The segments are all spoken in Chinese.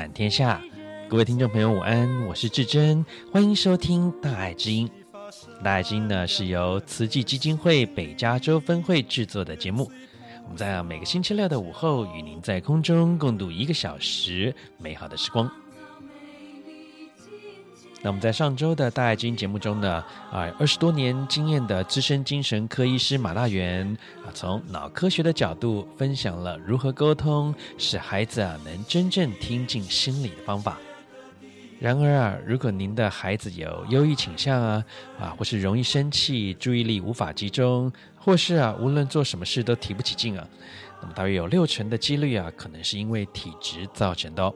满天下。各位听众朋友，午安，我是志珍，欢迎收听大爱之音。大爱之音呢是由慈济基金会北加州分会制作的节目。我们在每个星期六的午后，与您在空中共度一个小时美好的时光。那我们在上周的大爱知音节目中呢，啊，二十多年经验的资深精神科医师马大元啊，从脑科学的角度分享了如何沟通，使孩子啊能真正听进心里的方法。然而啊，如果您的孩子有忧郁倾向啊，啊，或是容易生气、注意力无法集中，或是啊，无论做什么事都提不起劲啊，那么大约有六成的几率啊，可能是因为体质造成的哦。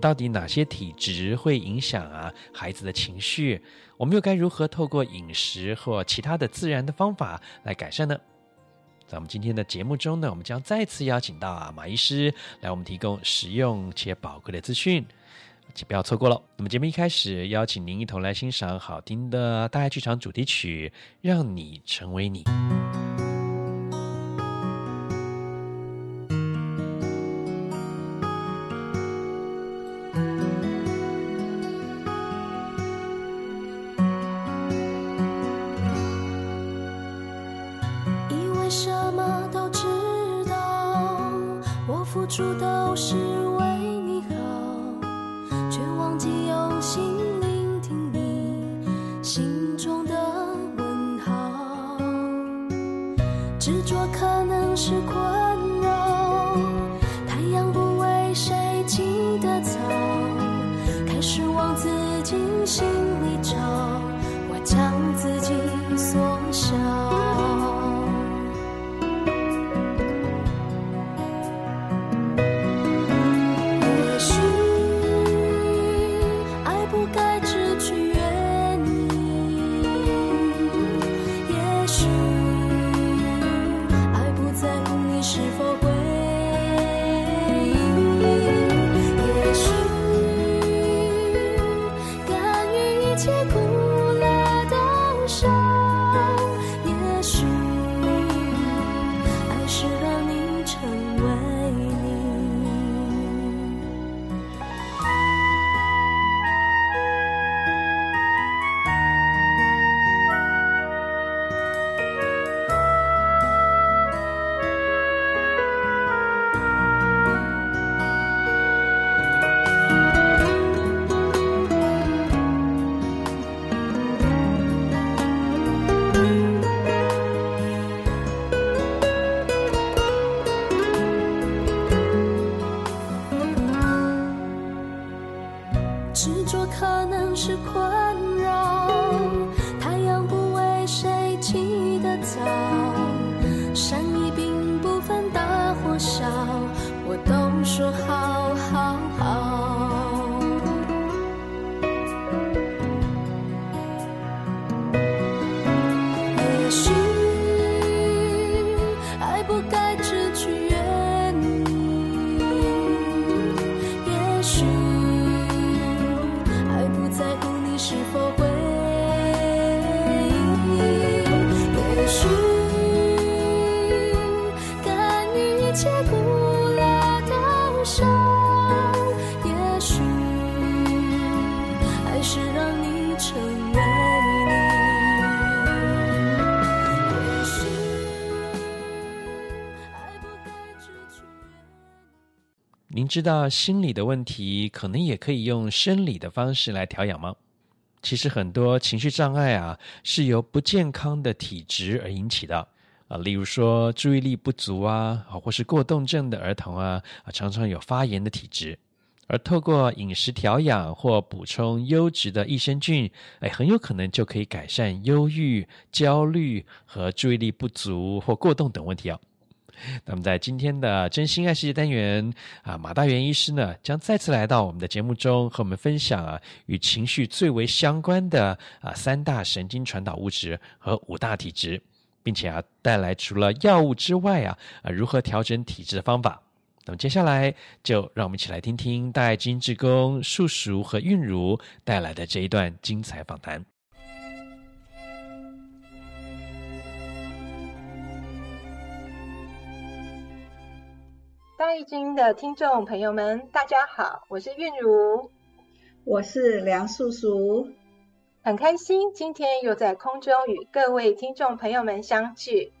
到底哪些体质会影响啊孩子的情绪？我们又该如何透过饮食或其他的自然的方法来改善呢？在我们今天的节目中呢，我们将再次邀请到啊马医师来我们提供实用且宝贵的资讯。请不要错过了。那么节目一开始，邀请您一同来欣赏好听的大爱剧场主题曲《让你成为你》。知道心理的问题，可能也可以用生理的方式来调养吗？其实很多情绪障碍啊，是由不健康的体质而引起的啊。例如说注意力不足啊，或是过动症的儿童啊，啊常常有发炎的体质，而透过饮食调养或补充优质的益生菌，哎，很有可能就可以改善忧郁、焦虑和注意力不足或过动等问题哦。那么在今天的真心爱世界单元啊，马大元医师呢将再次来到我们的节目中，和我们分享啊与情绪最为相关的啊三大神经传导物质和五大体质，并且啊带来除了药物之外啊啊如何调整体质的方法。那么接下来就让我们一起来听听大爱基金志工树淑和韵如带来的这一段精彩访谈。爱基金的听众朋友们，大家好，我是韵如，我是梁素素，很开心今天又在空中与各位听众朋友们相聚。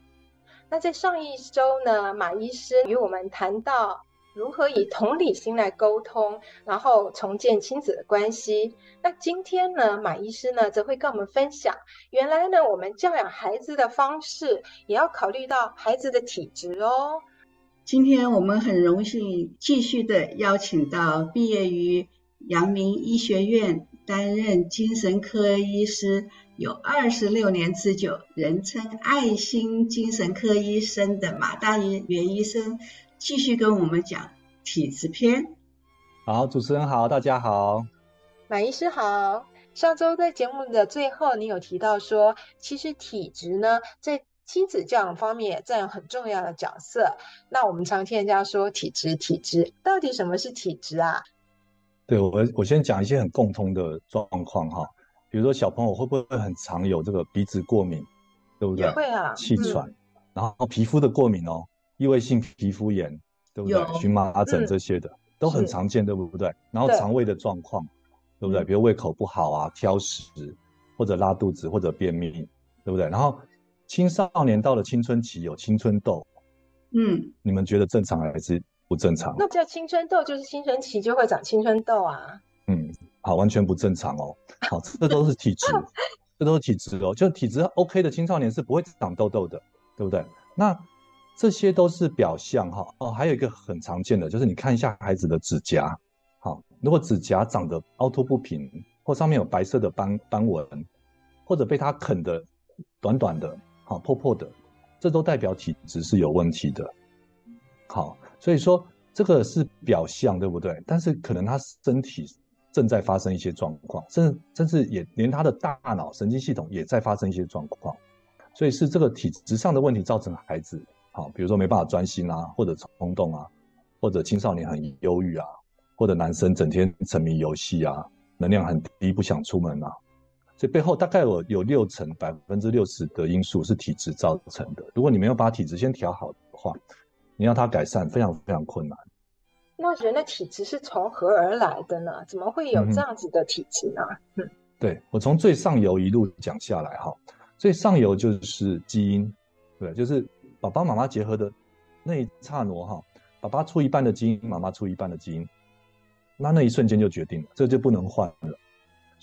那在上一周呢，马医师与我们谈到如何以同理心来沟通，然后重建亲子的关系。那今天呢，马医师呢则会跟我们分享，原来呢我们教养孩子的方式也要考虑到孩子的体质哦。今天我们很荣幸继续的邀请到毕业于阳明医学院，担任精神科医师有二十六年之久，人称爱心精神科医生的马大元医生，继续跟我们讲体质篇。好，主持人好，大家好，马医师好。上周在节目的最后，你有提到说，其实体质呢，在亲子教养方面也占有很重要的角色。那我们常听人家说体质，体质到底什么是体质啊？对，我我先讲一些很共通的状况哈，比如说小朋友会不会很常有这个鼻子过敏，对不对？会啊，气喘，嗯、然后皮肤的过敏哦，异位性皮肤炎，对不对？荨麻疹这些的、嗯、都很常见，对不对？然后肠胃的状况，对，对不对？比如胃口不好啊，挑食，或者拉肚子，或者便秘，对不对？然后。青少年到了青春期有青春痘，嗯，你们觉得正常还是不正常？那叫青春痘，就是青春期就会长青春痘啊。嗯，好，完全不正常哦。好，这都是体质，这都是体质哦。就体质 OK 的青少年是不会长痘痘的，对不对？那这些都是表象哈。哦，还有一个很常见的就是你看一下孩子的指甲，好，如果指甲长得凹凸不平，或上面有白色的斑斑纹，或者被他啃的短短的。好，破破的，这都代表体质是有问题的。好，所以说这个是表象，对不对？但是可能他身体正在发生一些状况，甚至甚至也连他的大脑神经系统也在发生一些状况。所以是这个体质上的问题造成孩子，好，比如说没办法专心啊，或者冲动啊，或者青少年很忧郁啊，或者男生整天沉迷游戏啊，能量很低，不想出门啊。所以背后大概有有六成百分之六十的因素是体质造成的。如果你没有把体质先调好的话，你让它改善非常非常困难。那人的体质是从何而来的呢？怎么会有这样子的体质呢？嗯，对，我从最上游一路讲下来哈，最上游就是基因，对，就是爸爸妈妈结合的那一刹那哈，爸爸出一半的基因，妈妈出一半的基因，那那一瞬间就决定了，这就不能换了。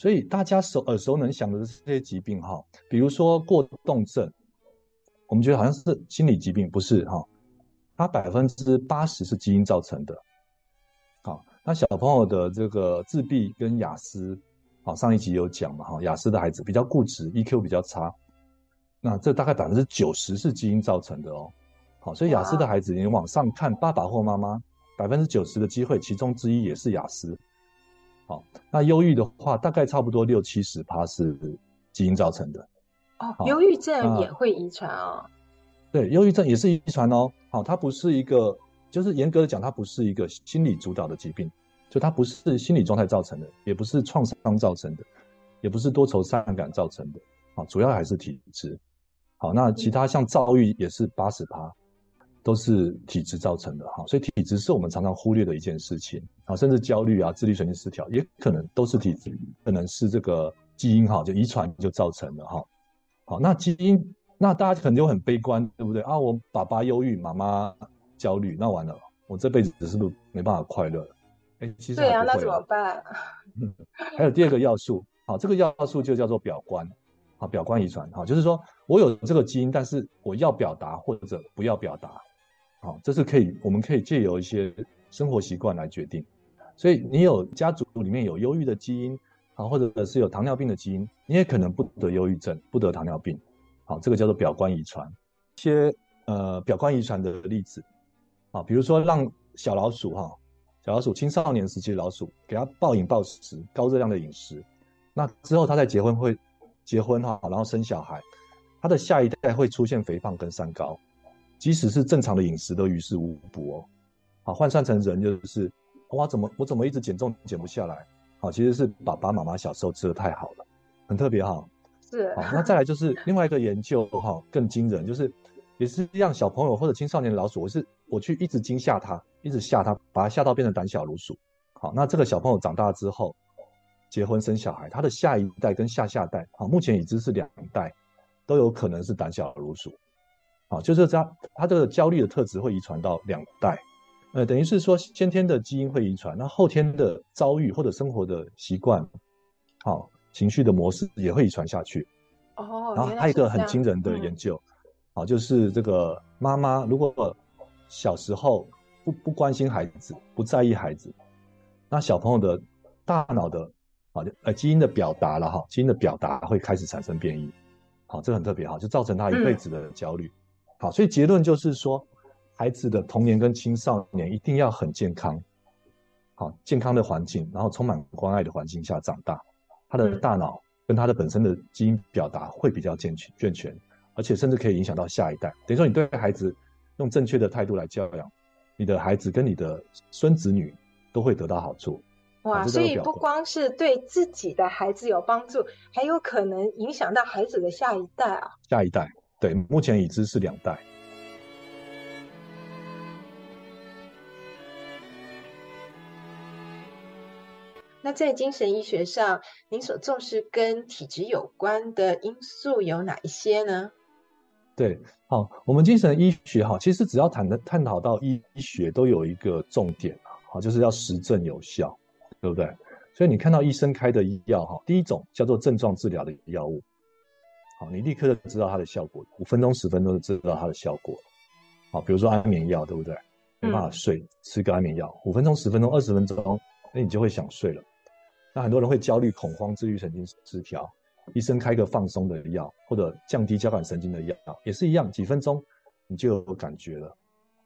所以大家熟耳熟能详的这些疾病哈，比如说过动症，我们觉得好像是心理疾病，不是哈？它百分之八十是基因造成的。好，那小朋友的这个自闭跟雅思，好，上一集有讲嘛哈？雅思的孩子比较固执，EQ 比较差，那这大概百分之九十是基因造成的哦。好，所以雅思的孩子，你往上看爸爸或妈妈，百分之九十的机会，其中之一也是亚斯。好，那忧郁的话，大概差不多六七十趴是基因造成的。哦，忧郁症也会遗传啊？对，忧郁症也是遗传哦。好，它不是一个，就是严格的讲，它不是一个心理主导的疾病，就它不是心理状态造成的，也不是创伤造成的，也不是多愁善感造成的。好，主要还是体质。好，那其他像躁郁也是八十趴。都是体质造成的哈，所以体质是我们常常忽略的一件事情啊，甚至焦虑啊、自律神经失调也可能都是体质，可能是这个基因哈，就遗传就造成的哈。好，那基因，那大家可能就很悲观，对不对啊？我爸爸忧郁，妈妈焦虑，那完了，我这辈子是不是没办法快乐了？哎，其实对啊，那怎么办？嗯，还有第二个要素，好，这个要素就叫做表观，啊，表观遗传，哈，就是说我有这个基因，但是我要表达或者不要表达。好，这是可以，我们可以借由一些生活习惯来决定。所以你有家族里面有忧郁的基因，啊，或者是有糖尿病的基因，你也可能不得忧郁症，不得糖尿病。好，这个叫做表观遗传。一些呃表观遗传的例子啊，比如说让小老鼠哈，小老鼠青少年时期的老鼠给它暴饮暴食、高热量的饮食，那之后它再结婚会结婚哈，然后生小孩，它的下一代会出现肥胖跟三高，即使是正常的饮食都于事无补哦。好，换算成人就是，哇，怎么我怎么一直减重减不下来？好，其实是爸爸妈妈小时候吃的太好了，很特别哈。是。好，那再来就是另外一个研究哈，更惊人，就是也是让小朋友或者青少年的老鼠，我是我去一直惊吓他，一直吓他，把他吓到变成胆小如鼠。好，那这个小朋友长大之后，结婚生小孩，他的下一代跟下下代，好，目前已知是两代，都有可能是胆小如鼠。好，就是他，他这个焦虑的特质会遗传到两代。呃，等于是说先天的基因会遗传，那后天的遭遇或者生活的习惯，好，情绪的模式也会遗传下去。哦，然后还有一个很惊人的研究，好、嗯，就是这个妈妈如果小时候不不关心孩子，不在意孩子，那小朋友的大脑的啊呃基因的表达了哈，基因的表达会开始产生变异，好，这很特别哈，就造成他一辈子的焦虑。嗯、好，所以结论就是说。孩子的童年跟青少年一定要很健康，好，健康的环境，然后充满关爱的环境下长大，他的大脑跟他的本身的基因表达会比较健全健全，而且甚至可以影响到下一代。等于说，你对孩子用正确的态度来教养，你的孩子跟你的孙子女都会得到好处。哇，所以不光是对自己的孩子有帮助，还有可能影响到孩子的下一代啊。下一代，对，目前已知是两代。那在精神医学上，您所重视跟体质有关的因素有哪一些呢？对，好，我们精神医学哈，其实只要谈的探讨到医学，都有一个重点啊，好，就是要实证有效，对不对？所以你看到医生开的药哈，第一种叫做症状治疗的药物，好，你立刻就知道它的效果，五分钟、十分钟就知道它的效果，好，比如说安眠药，对不对？没办法睡，嗯、吃个安眠药，五分钟、十分钟、二十分钟，那你就会想睡了。那很多人会焦虑、恐慌、自律神经失调，医生开个放松的药或者降低交感神经的药，也是一样，几分钟你就有感觉了。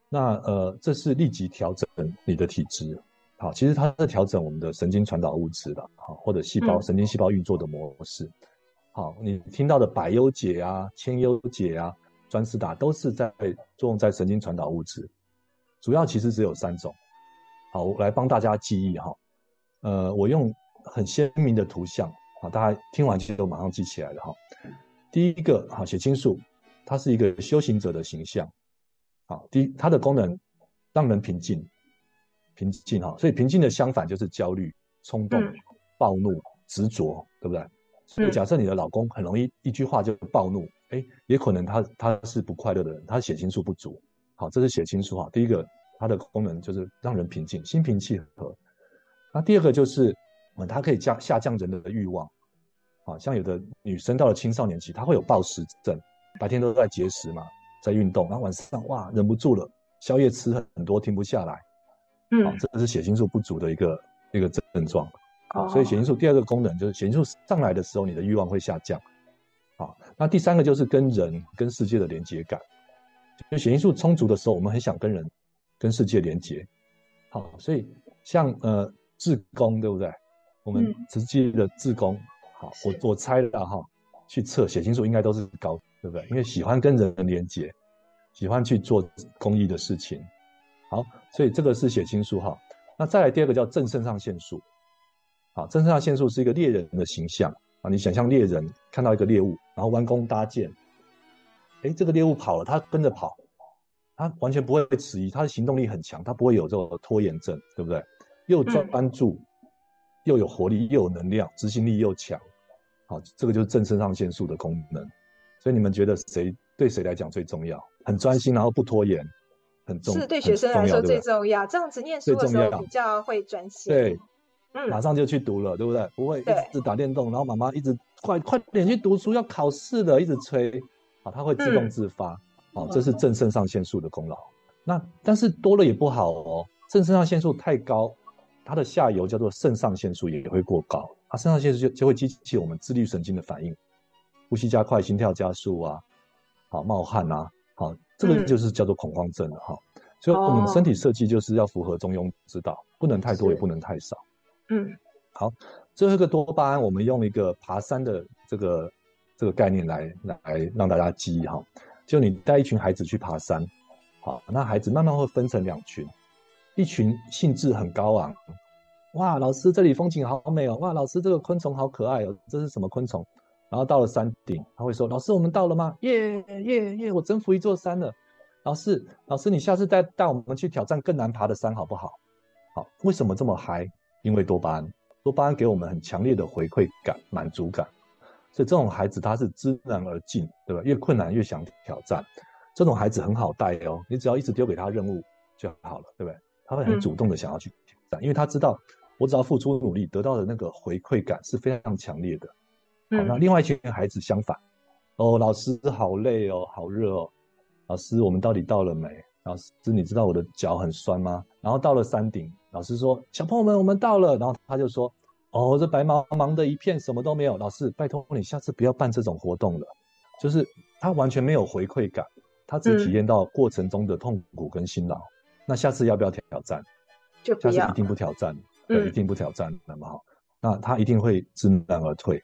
那呃，这是立即调整你的体质，好，其实它是调整我们的神经传导物质的，好，或者细胞、神经细胞运作的模式。好，你听到的百忧解啊、千忧解啊、专思达都是在作用在神经传导物质，主要其实只有三种。好，我来帮大家记忆哈，呃，我用。很鲜明的图像啊，大家听完其实都马上记起来了哈。第一个哈，血清素，它是一个修行者的形象。好，第一，它的功能让人平静，平静哈。所以平静的相反就是焦虑、冲动、暴怒、执着，对不对？所以假设你的老公很容易一句话就暴怒，哎，也可能他他是不快乐的人，他血清素不足。好，这是血清素哈。第一个，它的功能就是让人平静，心平气和。那第二个就是。嗯，它可以降下降人的欲望，啊，像有的女生到了青少年期，她会有暴食症，白天都在节食嘛，在运动，然后晚上哇忍不住了，宵夜吃很多，停不下来，嗯，啊，这是血清素不足的一个一个症状，啊，所以血清素第二个功能就是血清素上来的时候，你的欲望会下降，好，那第三个就是跟人跟世界的连接感，就血清素充足的时候，我们很想跟人跟世界连接，好，所以像呃志工对不对？我们实际的志工，好，我我猜了哈，去测血清素应该都是高，对不对？因为喜欢跟人连接，喜欢去做公益的事情，好，所以这个是血清素哈。那再来第二个叫正肾上腺素，好，正肾上腺素是一个猎人的形象啊，你想象猎人看到一个猎物，然后弯弓搭箭，哎，这个猎物跑了，他跟着跑，他完全不会迟疑，他的行动力很强，他不会有这种拖延症，对不对？又专注。嗯又有活力，又有能量，执行力又强，好，这个就是正肾上腺素的功能。所以你们觉得谁对谁来讲最重要？很专心，然后不拖延，很重，是对学生来说最重要。这样子念书的时候比较会专心。对，嗯，马上就去读了，对不对？不会一直打电动，然后妈妈一直快快点去读书，要考试了，一直催，好，他会自动自发，好，这是正肾上腺素的功劳。那但是多了也不好哦，正肾上腺素太高。它的下游叫做肾上腺素也会过高，啊，肾上腺素就就会激起我们自律神经的反应，呼吸加快、心跳加速啊，好冒汗啊，好这个就是叫做恐慌症了哈。嗯、所以我们身体设计就是要符合中庸之道，哦、不能太多也不能太少。嗯，好，最后一个多巴胺，我们用一个爬山的这个这个概念来来让大家记忆哈。就你带一群孩子去爬山，好，那孩子慢慢会分成两群，一群兴致很高昂，哇，老师这里风景好美哦，哇，老师这个昆虫好可爱哦，这是什么昆虫？然后到了山顶，他会说：“老师，我们到了吗？耶耶耶！我征服一座山了。”老师，老师，你下次带带我们去挑战更难爬的山好不好？好，为什么这么嗨？因为多巴胺，多巴胺给我们很强烈的回馈感、满足感。所以这种孩子他是知难而进，对吧？越困难越想挑战。这种孩子很好带哦，你只要一直丢给他任务就好了，对不对？他会很主动的想要去挑战，嗯、因为他知道我只要付出努力，得到的那个回馈感是非常强烈的。好，那另外一群孩子相反，哦，老师好累哦，好热哦，老师我们到底到了没？老师你知道我的脚很酸吗？然后到了山顶，老师说小朋友们我们到了，然后他就说哦，这白茫茫的一片什么都没有，老师拜托你下次不要办这种活动了，就是他完全没有回馈感，他只体验到过程中的痛苦跟辛劳，嗯、那下次要不要挑战？就不要，下次一定不挑战，一定不挑战，那么好，那他一定会知难而退。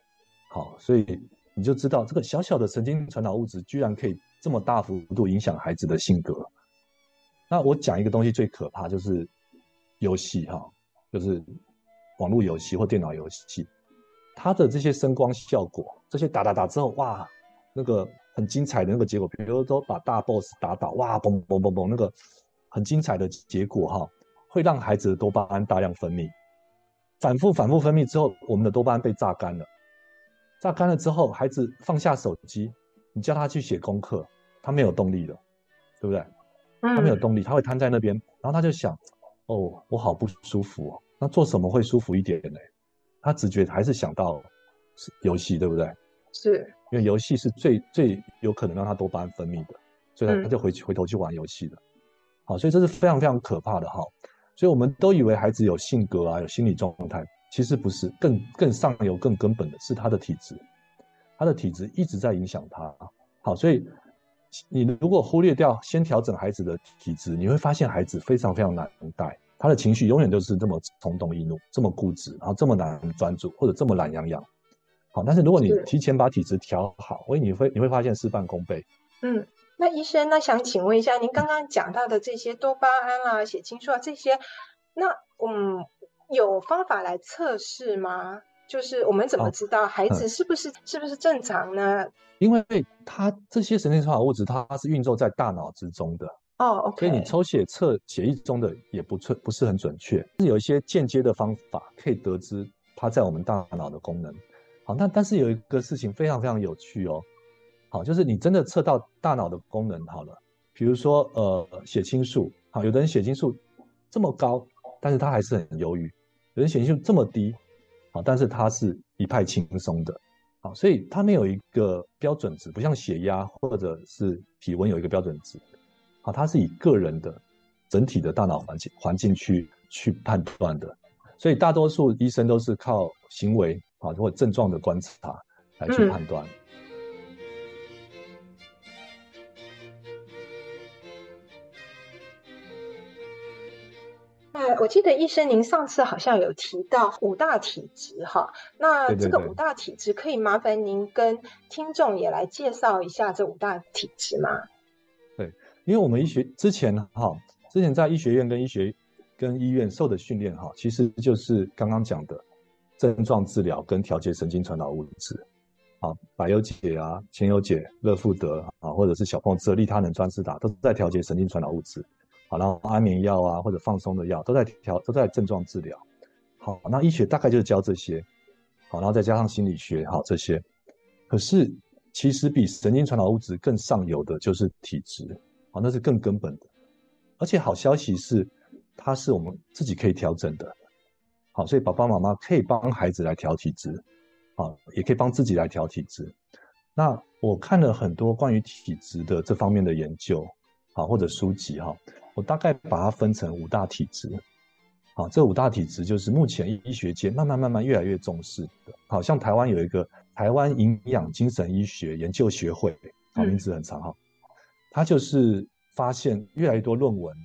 好，所以你就知道这个小小的神经传导物质居然可以这么大幅度影响孩子的性格。那我讲一个东西最可怕就是游戏哈，就是网络游戏或电脑游戏，它的这些声光效果，这些打打打之后，哇，那个很精彩的那个结果，比如说把大 boss 打倒，哇，嘣嘣嘣嘣，那个很精彩的结果哈，会让孩子的多巴胺大量分泌，反复反复分泌之后，我们的多巴胺被榨干了。榨干了之后，孩子放下手机，你叫他去写功课，他没有动力了，对不对？他没有动力，他会瘫在那边，然后他就想：哦，我好不舒服哦。那做什么会舒服一点呢？他直觉还是想到是游戏，对不对？是，因为游戏是最最有可能让他多巴胺分泌的，所以他就回去回头去玩游戏了。好，所以这是非常非常可怕的哈。所以我们都以为孩子有性格啊，有心理状态。其实不是，更更上游、更根本的是他的体质，他的体质一直在影响他。好，所以你如果忽略掉先调整孩子的体质，你会发现孩子非常非常难带，他的情绪永远都是这么冲动易怒，这么固执，然后这么难专注，或者这么懒洋洋。好，但是如果你提前把体质调好，所以你会你会发现事半功倍。嗯，那医生，那想请问一下，您刚刚讲到的这些多巴胺啊、血清素啊这些，那嗯。有方法来测试吗？就是我们怎么知道孩子是不是、是不是正常呢？因为他这些神经传导物质，它是运作在大脑之中的哦，OK。所以你抽血测血液中的也不错，不是很准确。是有一些间接的方法可以得知它在我们大脑的功能。好，那但是有一个事情非常非常有趣哦。好，就是你真的测到大脑的功能好了，比如说呃血清素，好，有的人血清素这么高，但是他还是很忧郁。人血清素这么低，啊，但是它是一派轻松的，啊，所以它没有一个标准值，不像血压或者是体温有一个标准值，啊，它是以个人的整体的大脑环境环境去去判断的，所以大多数医生都是靠行为啊或者症状的观察来去判断。嗯我记得医生，您上次好像有提到五大体质哈，那这个五大体质可以麻烦您跟听众也来介绍一下这五大体质吗？对，因为我们医学之前哈，之前在医学院跟医学跟医院受的训练哈，其实就是刚刚讲的症状治疗跟调节神经传导物质，啊，百忧解啊、千忧解、乐富德啊，或者是小朋友吃的利他能专治达，都是在调节神经传导物质。好，然后安眠药啊，或者放松的药，都在调，都在症状治疗。好，那医学大概就是教这些。好，然后再加上心理学，好这些。可是其实比神经传导物质更上游的就是体质。好，那是更根本的。而且好消息是，它是我们自己可以调整的。好，所以爸爸妈妈可以帮孩子来调体质，好，也可以帮自己来调体质。那我看了很多关于体质的这方面的研究，好，或者书籍哈。我大概把它分成五大体质，好，这五大体质就是目前医学界慢慢慢慢越来越重视的。好像台湾有一个台湾营养精神医学研究学会，好，名字很长哈。他就是发现越来越多论文，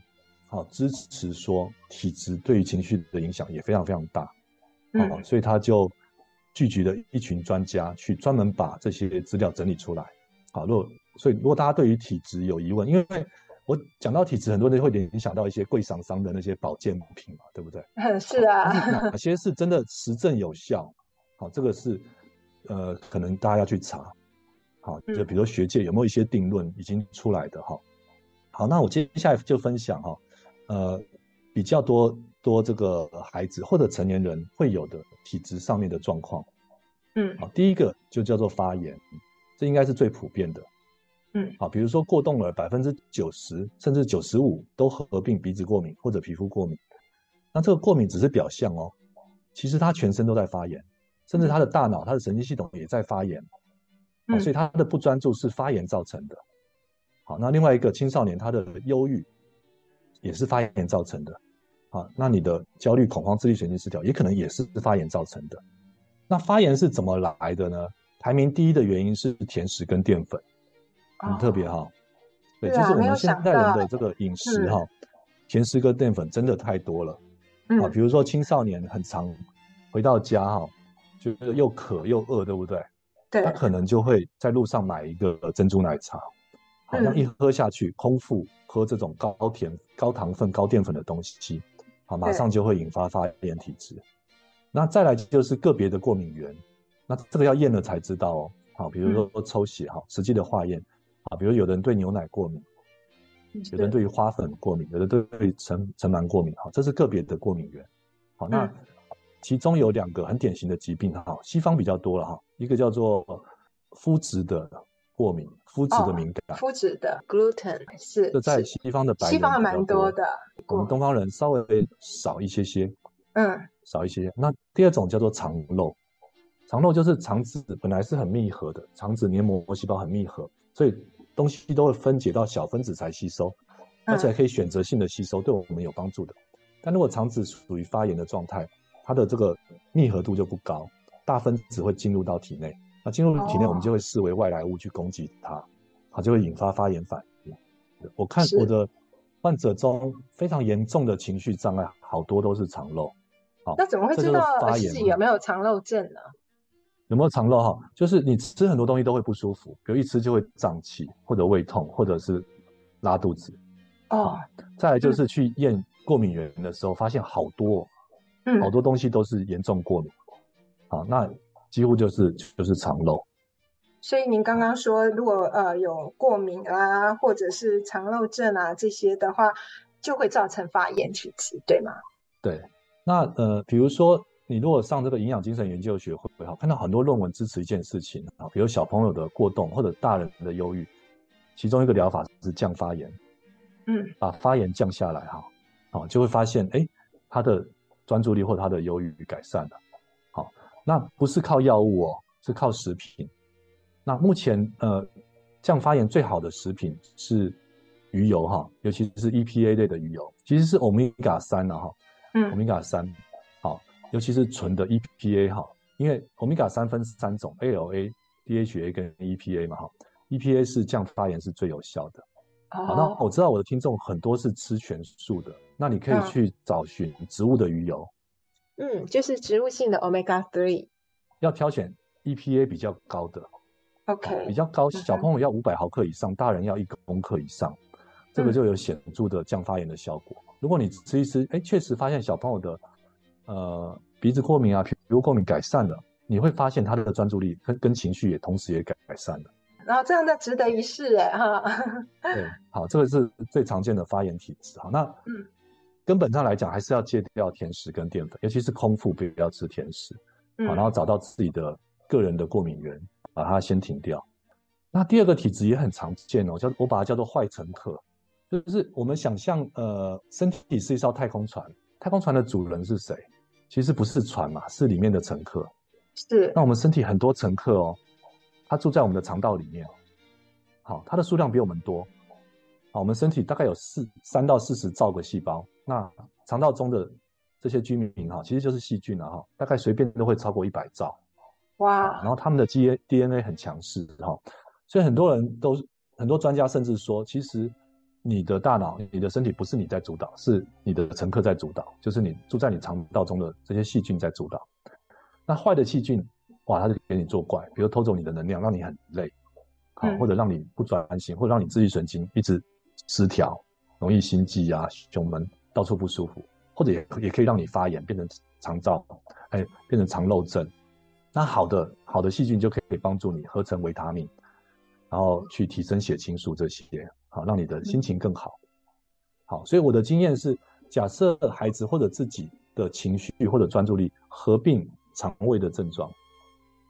好支持说体质对于情绪的影响也非常非常大，好，所以他就聚集了一群专家去专门把这些资料整理出来，好，如果所以如果大家对于体质有疑问，因为我讲到体质，很多人会联想到一些贵桑桑的那些保健品嘛，对不对？是啊，哪些是真的实证有效？好，这个是呃，可能大家要去查。好，就比如说学界有没有一些定论已经出来的哈、嗯？好，那我接下来就分享哈，呃，比较多多这个孩子或者成年人会有的体质上面的状况。嗯，好，第一个就叫做发炎，这应该是最普遍的。嗯，好，比如说过动了百分之九十甚至九十五都合并鼻子过敏或者皮肤过敏，那这个过敏只是表象哦，其实他全身都在发炎，甚至他的大脑、他的神经系统也在发炎。好，所以他的不专注是发炎造成的。好，那另外一个青少年他的忧郁也是发炎造成的。好，那你的焦虑、恐慌、自律神经失调也可能也是发炎造成的。那发炎是怎么来的呢？排名第一的原因是甜食跟淀粉，很特别哈、哦。对，就是我们现代人的这个饮食哈，甜食跟淀粉真的太多了。啊，比如说青少年很常回到家哈，就是又渴又饿，对不对？他可能就会在路上买一个珍珠奶茶，好像一喝下去，空腹喝这种高甜、高糖分、高淀粉的东西，好，马上就会引发发炎体质。那再来就是个别的过敏源，那这个要验了才知道哦。好，比如说抽血哈，实际的化验，啊，比如有的人对牛奶过敏，有的人对于花粉过敏，有的对尘尘螨过敏，哈，这是个别的过敏源。好，那。其中有两个很典型的疾病哈，西方比较多了哈，一个叫做肤质的过敏，肤质的敏感，肤质的 gluten 是，这在西方的白人西方还蛮多的，我们东方人稍微少一些些，嗯，少一些些。那第二种叫做肠漏，肠漏就是肠子本来是很密合的，肠子黏膜细胞很密合，所以东西都会分解到小分子才吸收，而且还可以选择性的吸收，对我们有帮助的。但如果肠子属于发炎的状态，它的这个密合度就不高，大分子会进入到体内，那进入体内我们就会视为外来物去攻击它，它就会引发发炎反应。我看我的患者中非常严重的情绪障碍，好多都是肠漏。好，那怎么会知道自己有没有肠漏症呢？有没有肠漏哈？就是你吃很多东西都会不舒服，比如一吃就会胀气，或者胃痛，或者是拉肚子。哦，再来就是去验过敏原的时候，发现好多。嗯，好多东西都是严重过敏，好，那几乎就是就是肠漏。所以您刚刚说，如果呃有过敏啊，或者是肠漏症啊这些的话，就会造成发炎体质，对吗？对，那呃，比如说你如果上这个营养精神研究学会，哈，看到很多论文支持一件事情啊，比如小朋友的过动或者大人的忧郁，其中一个疗法是降发炎，嗯，把发炎降下来哈，好，就会发现哎，他的。专注力或他的忧郁改善了，好，那不是靠药物哦，是靠食品。那目前呃降发炎最好的食品是鱼油哈，尤其是 EPA 类的鱼油，其实是欧米伽三了哈，嗯，欧米伽三，好，尤其是纯的 EPA 哈，因为欧米伽三分三种，ALA、DHA 跟 EPA 嘛哈，EPA 是降发炎是最有效的。好，那我知道我的听众很多是吃全素的。那你可以去找寻植物的鱼油，嗯，就是植物性的 Omega Three，要挑选 EPA 比较高的，OK，比较高，小朋友要五百毫克以上，大人要一公克以上，这个就有显著的降发炎的效果。嗯、如果你吃一吃，哎，确实发现小朋友的呃鼻子过敏啊、皮肤过敏改善了，你会发现他的专注力跟跟情绪也同时也改改善了。然后这样的值得一试哎哈。对，好，这个是最常见的发炎体质。好，那嗯。根本上来讲，还是要戒掉甜食跟淀粉，尤其是空腹不要吃甜食，好，然后找到自己的个人的过敏源，把它先停掉。那第二个体质也很常见哦，叫我把它叫做坏乘客，就是我们想象，呃，身体是一艘太空船，太空船的主人是谁？其实不是船嘛，是里面的乘客。是。那我们身体很多乘客哦，他住在我们的肠道里面，好，它的数量比我们多。好，我们身体大概有四三到四十兆个细胞。那肠道中的这些居民哈，其实就是细菌了哈，大概随便都会超过一百兆。哇！然后他们的 DNA 很强势哈，所以很多人都很多专家甚至说，其实你的大脑、你的身体不是你在主导，是你的乘客在主导，就是你住在你肠道中的这些细菌在主导。那坏的细菌，哇，它就给你作怪，比如偷走你的能量，让你很累，好，或者让你不专心，或者让你自律神经一直失调，容易心悸啊、胸闷、到处不舒服，或者也也可以让你发炎，变成肠燥，哎，变成肠漏症。那好的好的细菌就可以帮助你合成维他命，然后去提升血清素这些，好，让你的心情更好。好，所以我的经验是，假设孩子或者自己的情绪或者专注力合并肠胃的症状，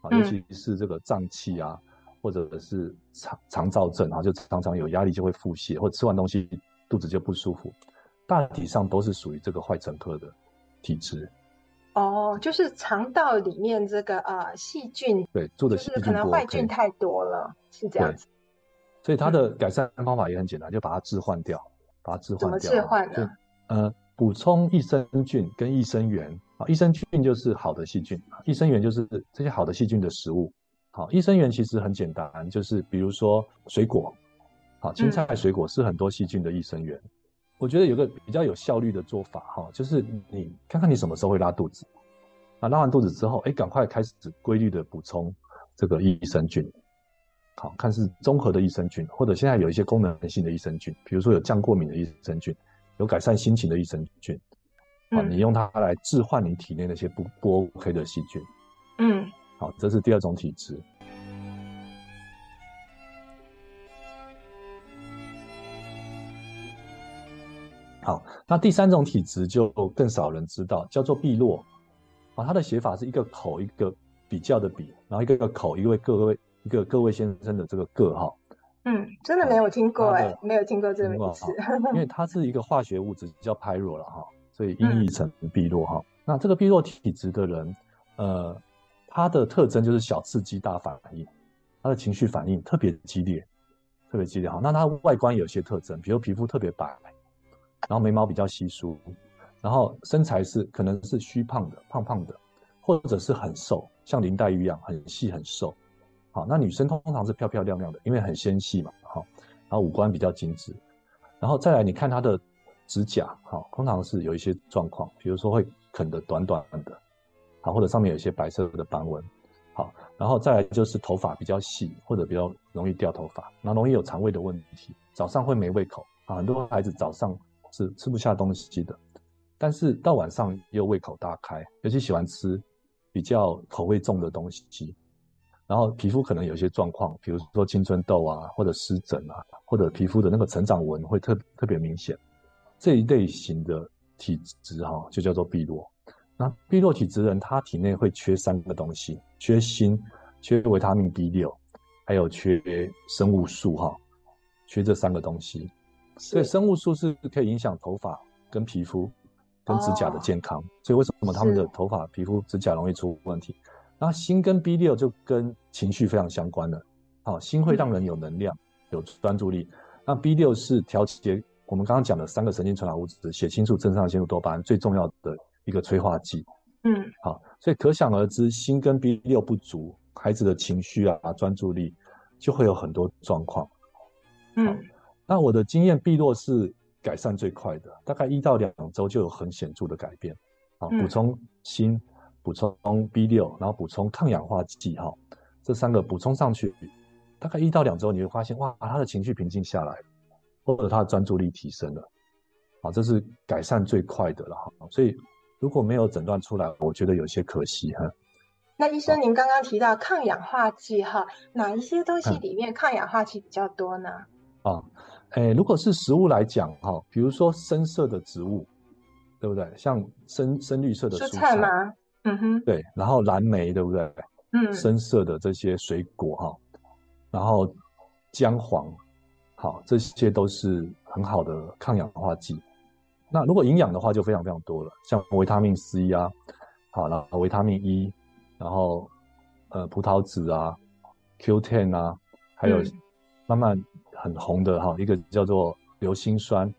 啊，尤其是这个胀气啊，或者是肠肠燥症啊，就常常有压力就会腹泻，或者吃完东西肚子就不舒服，大体上都是属于这个坏乘客的体质。哦，就是肠道里面这个呃细菌，对，住的细菌多，可能坏菌太多了，是这样子。所以它的改善方法也很简单，就把它置换掉，把它置换掉。怎么置换呢？呃，补充益生菌跟益生元啊，益生菌就是好的细菌，益生元就是这些好的细菌的食物。好，益生元其实很简单，就是比如说水果，好，青菜水果是很多细菌的益生元。嗯我觉得有个比较有效率的做法哈，就是你看看你什么时候会拉肚子，啊，拉完肚子之后，哎，赶快开始规律的补充这个益生菌，好，看是综合的益生菌，或者现在有一些功能性的益生菌，比如说有降过敏的益生菌，有改善心情的益生菌，啊，你用它来置换你体内那些不不 OK 的细菌，嗯，好，这是第二种体质。好，那第三种体质就更少人知道，叫做碧落。啊，它的写法是一个口一个比较的比，然后一个个口一位各位一个各位先生的这个个哈。嗯，真的没有听过哎，没有听过这个名字。因为 它是一个化学物质叫 pyro 了哈，所以音译成碧落哈。那这个碧落体质的人，呃，他的特征就是小刺激大反应，他的情绪反应特别激烈，特别激烈哈。那他外观有些特征，比如皮肤特别白。然后眉毛比较稀疏，然后身材是可能是虚胖的，胖胖的，或者是很瘦，像林黛玉一样很细很瘦。好，那女生通常是漂漂亮亮的，因为很纤细嘛，好，然后五官比较精致，然后再来你看她的指甲，好，通常是有一些状况，比如说会啃得短短的，好，或者上面有一些白色的斑纹，好，然后再来就是头发比较细，或者比较容易掉头发，然后容易有肠胃的问题，早上会没胃口啊，很多孩子早上。是吃不下东西的，但是到晚上又胃口大开，尤其喜欢吃比较口味重的东西，然后皮肤可能有些状况，比如说青春痘啊，或者湿疹啊，或者皮肤的那个成长纹会特特别明显，这一类型的体质哈，就叫做闭络。那闭络体质人，他体内会缺三个东西：缺锌、缺维他命 B 六，还有缺生物素哈，缺这三个东西。所以生物素是可以影响头发、跟皮肤、跟指甲的健康。哦、所以为什么他们的头发、皮肤、指甲容易出问题？那锌跟 B 六就跟情绪非常相关的。好，锌会让人有能量、有专注力。那 B 六是调节我们刚刚讲的三个神经传导物质：血清素、正常腺素、多巴胺最重要的一个催化剂。嗯，好，所以可想而知，锌跟 B 六不足，孩子的情绪啊、专注力就会有很多状况。嗯。那我的经验，，B 六是改善最快的，大概一到两周就有很显著的改变。啊，补充锌，补充 B 六，然后补充抗氧化剂，哈，这三个补充上去，大概一到两周，你会发现，哇，他的情绪平静下来，或者他的专注力提升了，啊，这是改善最快的了，哈。所以如果没有诊断出来，我觉得有些可惜，哈。那医生，您刚刚提到抗氧化剂，哈，哪一些东西里面抗氧化剂比较多呢？啊。诶，如果是食物来讲，哈，比如说深色的植物，对不对？像深深绿色的蔬菜，蔬菜吗？嗯哼，对。然后蓝莓，对不对？嗯，深色的这些水果，哈，然后姜黄，好，这些都是很好的抗氧化剂。那如果营养的话，就非常非常多了，像维他命 C 啊，好，然后维他命 E，然后呃葡萄籽啊，Q10 啊，还有慢慢。很红的哈，一个叫做硫辛酸，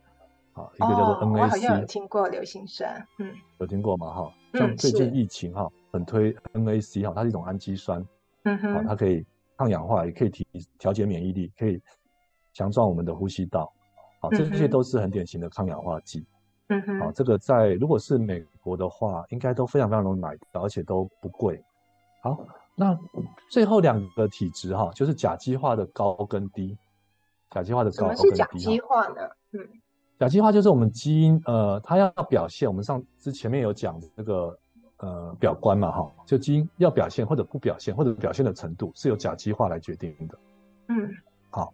啊，一个叫做 NAC。我好像有听过硫辛酸，嗯，有听过吗？哈，像最近疫情哈，很推 NAC 哈，它是一种氨基酸，嗯哼，它可以抗氧化，也可以提调节免疫力，可以强壮我们的呼吸道。好，这些都是很典型的抗氧化剂。嗯哼。好，这个在如果是美国的话，应该都非常非常容易买到，而且都不贵。好，那最后两个体质哈，就是甲基化的高跟低。甲基化的高跟低。什么是甲基化呢？嗯，甲基化就是我们基因呃，它要表现，我们上之前面有讲那个呃表观嘛哈，就基因要表现或者不表现或者表现的程度是由甲基化来决定的。嗯，好，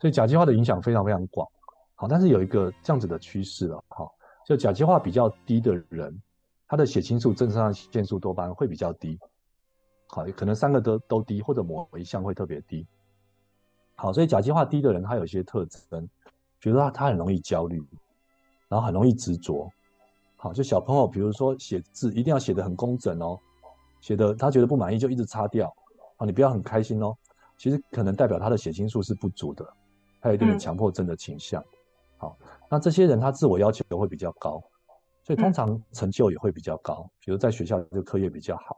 所以甲基化的影响非常非常广。好，但是有一个这样子的趋势了哈，就甲基化比较低的人，他的血清素、正肾上腺素、多巴胺会比较低。好，可能三个都都低，或者某一项会特别低。好，所以甲基化低的人，他有一些特征，比如说他他很容易焦虑，然后很容易执着。好，就小朋友，比如说写字一定要写得很工整哦，写的他觉得不满意就一直擦掉。好，你不要很开心哦，其实可能代表他的血清素是不足的，他有一定的强迫症的倾向。嗯、好，那这些人他自我要求会比较高，所以通常成就也会比较高，比如在学校就课业比较好。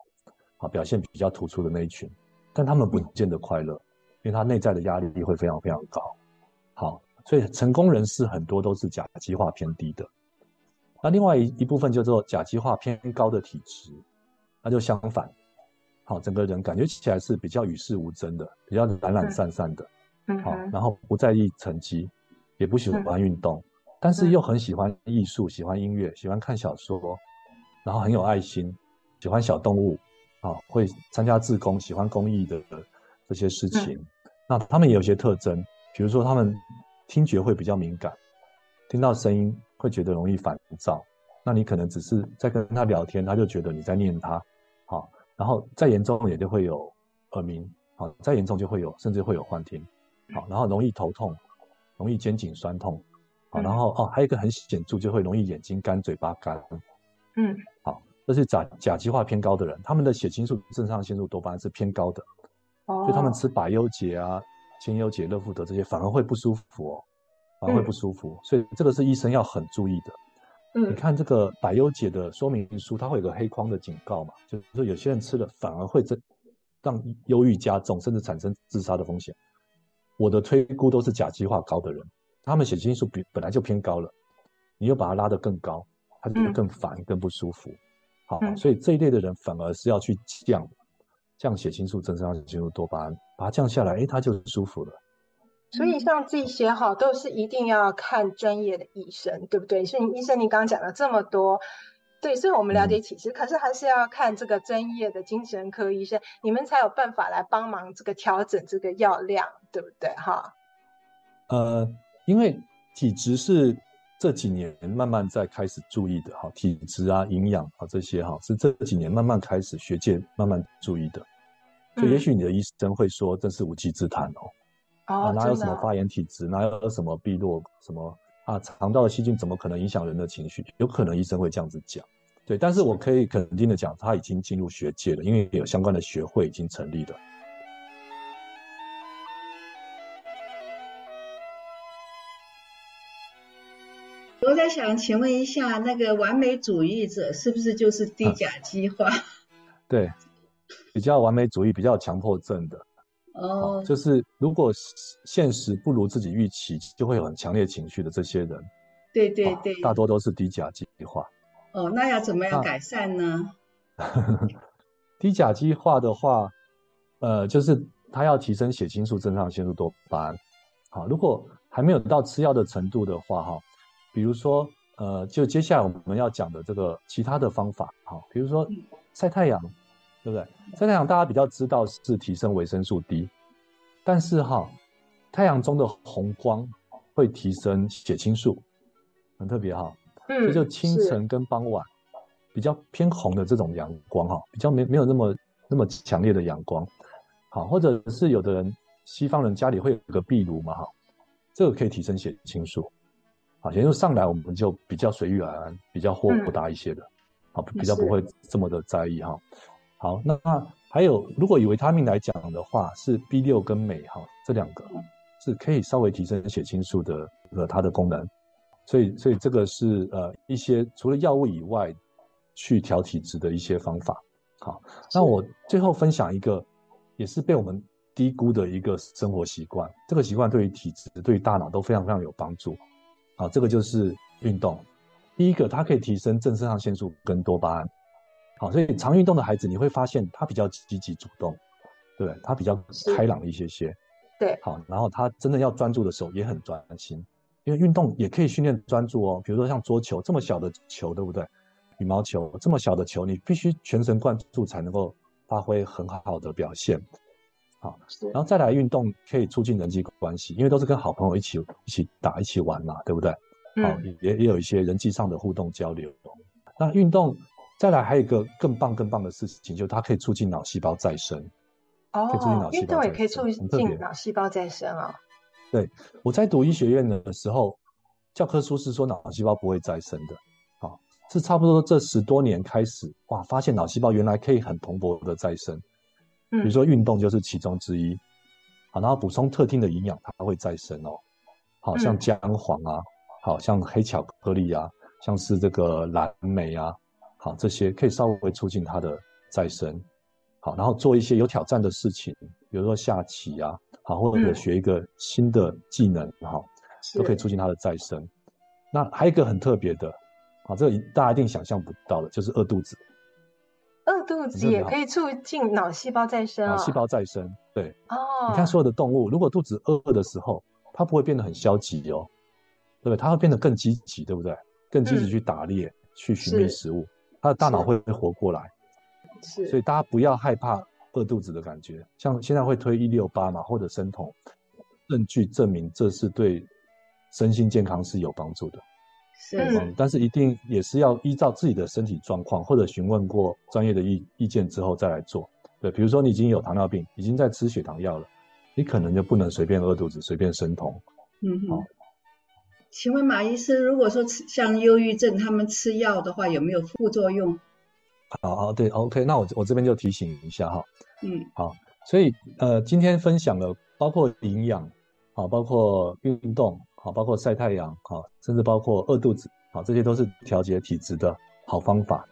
啊表现比较突出的那一群，但他们不见得快乐，因为他内在的压力会非常非常高。好，所以成功人士很多都是甲基化偏低的。那另外一一部分叫做甲基化偏高的体质，那就相反。好，整个人感觉起来是比较与世无争的，比较懒懒散散的。嗯。好，然后不在意成绩，也不喜欢运动，但是又很喜欢艺术，喜欢音乐，喜欢看小说，然后很有爱心，喜欢小动物。啊，会参加志工，喜欢公益的这些事情。嗯、那他们也有些特征，比如说他们听觉会比较敏感，听到声音会觉得容易烦躁。那你可能只是在跟他聊天，他就觉得你在念他。好，然后再严重也就会有耳鸣。好，再严重就会有甚至会有幻听。好，然后容易头痛，容易肩颈酸痛。好，然后哦，还有一个很显著，就会容易眼睛干、嘴巴干。嗯，好。这是甲甲基化偏高的人，他们的血清素、正肾上腺素、多巴胺是偏高的，哦，所以他们吃百忧解啊、千忧解、乐富德这些反而会不舒服哦，反而会不舒服，嗯、所以这个是医生要很注意的。嗯，你看这个百忧解的说明书，它会有个黑框的警告嘛，就是说有些人吃了反而会增让忧郁加重，甚至产生自杀的风险。我的推估都是甲基化高的人，他们血清素比本来就偏高了，你又把它拉得更高，他就更烦、嗯、更不舒服。好，所以这一类的人反而是要去降降血清素、正肾上腺素、多巴胺，把它降下来，哎，它就舒服了。所以像这些哈，都是一定要看专业的医生，对不对？所以医生，你刚刚讲了这么多，对，所以我们了解体质，嗯，可是还是要看这个专业的精神科医生，你们才有办法来帮忙这个调整这个药量，对不对？哈。呃，因为体质是。这几年慢慢在开始注意的哈，体质啊、营养啊这些哈，是这几年慢慢开始学界慢慢注意的。所以也许你的医生会说这是无稽之谈哦，嗯、啊哪有什么发炎体质，哪有什么闭络什么啊，肠道的细菌怎么可能影响人的情绪？有可能医生会这样子讲，对。但是我可以肯定的讲，他已经进入学界了，因为有相关的学会已经成立了。我在想，请问一下，那个完美主义者是不是就是低甲基化？啊、对，比较完美主义、比较强迫症的。哦，就是如果现实不如自己预期，就会有很强烈情绪的这些人。对对对，大多都是低甲基化。哦，那要怎么样改善呢？低甲基化的话，呃，就是他要提升血清素、正肾上腺素、多巴胺。好，如果还没有到吃药的程度的话，哈。比如说，呃，就接下来我们要讲的这个其他的方法，哈，比如说晒太阳，对不对？晒太阳大家比较知道是提升维生素 D，但是哈，太阳中的红光会提升血清素，很特别哈。嗯，所以就清晨跟傍晚比较偏红的这种阳光哈，比较没没有那么那么强烈的阳光，好，或者是有的人西方人家里会有个壁炉嘛哈，这个可以提升血清素。好，也就上来我们就比较随遇而安，比较豁达一些的，好、嗯，比较不会这么的在意哈。好，那那还有，如果以维他命来讲的话，是 B 六跟镁哈这两个是可以稍微提升血清素的呃它的功能，所以所以这个是呃一些除了药物以外去调体质的一些方法。好，那我最后分享一个，也是被我们低估的一个生活习惯。这个习惯对于体质、对于大脑都非常非常有帮助。好，这个就是运动。第一个，它可以提升正肾上腺素跟多巴胺。好，所以常运动的孩子，你会发现他比较积极主动，对不对？他比较开朗一些些。对。好，然后他真的要专注的时候也很专心，因为运动也可以训练专注哦。比如说像桌球这么小的球，对不对？羽毛球这么小的球，你必须全神贯注才能够发挥很好的表现。好，然后再来运动可以促进人际关系，因为都是跟好朋友一起一起打一起玩嘛，对不对？好，也也有一些人际上的互动交流。那运动再来还有一个更棒更棒的事情，就是它可以促进脑细胞再生。哦，运动也可以促进脑细胞再生哦。对，我在读医学院的时候，教科书是说脑细胞不会再生的。好，是差不多这十多年开始，哇，发现脑细胞原来可以很蓬勃的再生。嗯，比如说运动就是其中之一。好，然后补充特定的营养，它会再生哦。好像姜黄啊。好像黑巧克力啊，像是这个蓝莓啊，好，这些可以稍微促进它的再生。好，然后做一些有挑战的事情，比如说下棋啊，好，或者学一个新的技能，哈、嗯，都可以促进它的再生。那还有一个很特别的，啊，这个大家一定想象不到的，就是饿肚子。饿肚子也可以促进脑细胞再生！脑细胞再生，对。哦。你看所有的动物，如果肚子饿的时候，它不会变得很消极哦。对不对？它会变得更积极，对不对？更积极去打猎，嗯、去寻觅食物，他的大脑会活过来。是，所以大家不要害怕饿肚子的感觉。像现在会推一六八嘛，或者生酮，证据证明这是对身心健康是有帮助的。是，嗯，但是一定也是要依照自己的身体状况，或者询问过专业的意意见之后再来做。对，比如说你已经有糖尿病，已经在吃血糖药了，你可能就不能随便饿肚子，随便生酮。嗯好。请问马医师，如果说吃像忧郁症，他们吃药的话有没有副作用？好好，对，OK，那我我这边就提醒一下哈。嗯，好，所以呃，今天分享了包括营养，好，包括运动，好，包括晒太阳，好，甚至包括饿肚子，好，这些都是调节体质的好方法。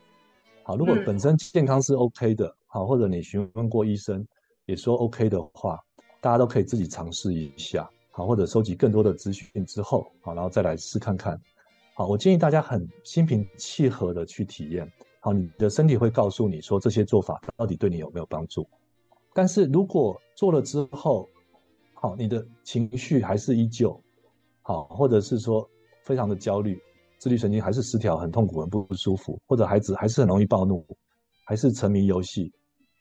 好，如果本身健康是 OK 的，好，或者你询问过医生也说 OK 的话，大家都可以自己尝试一下。好，或者收集更多的资讯之后，好，然后再来试看看。好，我建议大家很心平气和的去体验。好，你的身体会告诉你说这些做法到底对你有没有帮助。但是如果做了之后，好，你的情绪还是依旧，好，或者是说非常的焦虑，自律神经还是失调，很痛苦，很不舒服，或者孩子还是很容易暴怒，还是沉迷游戏，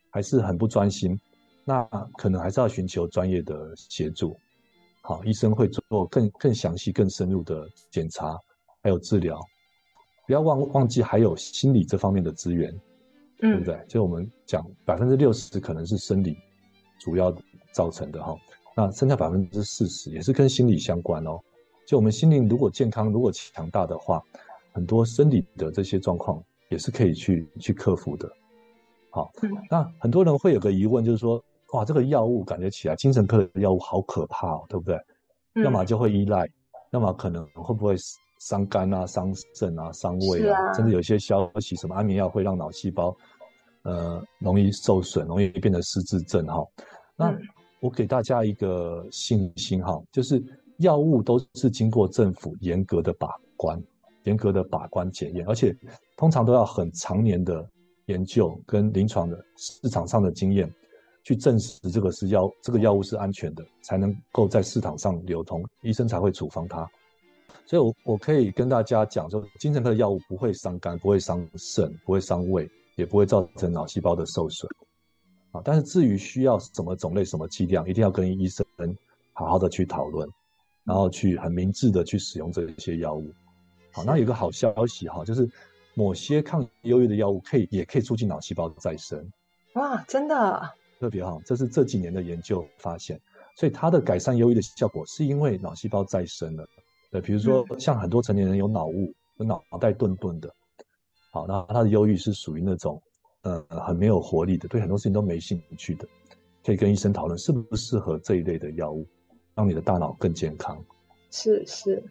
还是很不专心，那可能还是要寻求专业的协助。好，医生会做更更详细、更深入的检查，还有治疗。不要忘忘记还有心理这方面的资源，嗯、对不对？就我们讲百分之六十可能是生理主要造成的哈，那剩下百分之四十也是跟心理相关哦。就我们心灵如果健康、如果强大的话，很多生理的这些状况也是可以去去克服的。好，嗯、那很多人会有个疑问，就是说。哇，这个药物感觉起来，精神科的药物好可怕哦，对不对？嗯、要么就会依赖，要么可能会不会伤肝啊、伤肾啊、伤胃啊，啊甚至有些消息，什么安眠药会让脑细胞呃容易受损，容易变得失智症哈。那、嗯、我给大家一个信心哈，就是药物都是经过政府严格的把关、严格的把关检验，而且通常都要很长年的研究跟临床的市场上的经验。去证实这个是药，这个药物是安全的，才能够在市场上流通，医生才会处方它。所以我，我可以跟大家讲，说精神科的药物不会伤肝，不会伤肾，不会伤胃，也不会造成脑细胞的受损。啊，但是至于需要什么种类、什么剂量，一定要跟医生好好的去讨论，然后去很明智的去使用这些药物。好，那有个好消息哈，就是某些抗忧郁的药物可以，也可以促进脑细胞的再生。哇，真的。特别好，这是这几年的研究发现，所以它的改善忧郁的效果是因为脑细胞再生了。对，比如说像很多成年人有脑雾，有脑脑袋钝钝的，好，那他的忧郁是属于那种，呃，很没有活力的，对很多事情都没兴趣的，可以跟医生讨论适不适合这一类的药物，让你的大脑更健康。是是，好，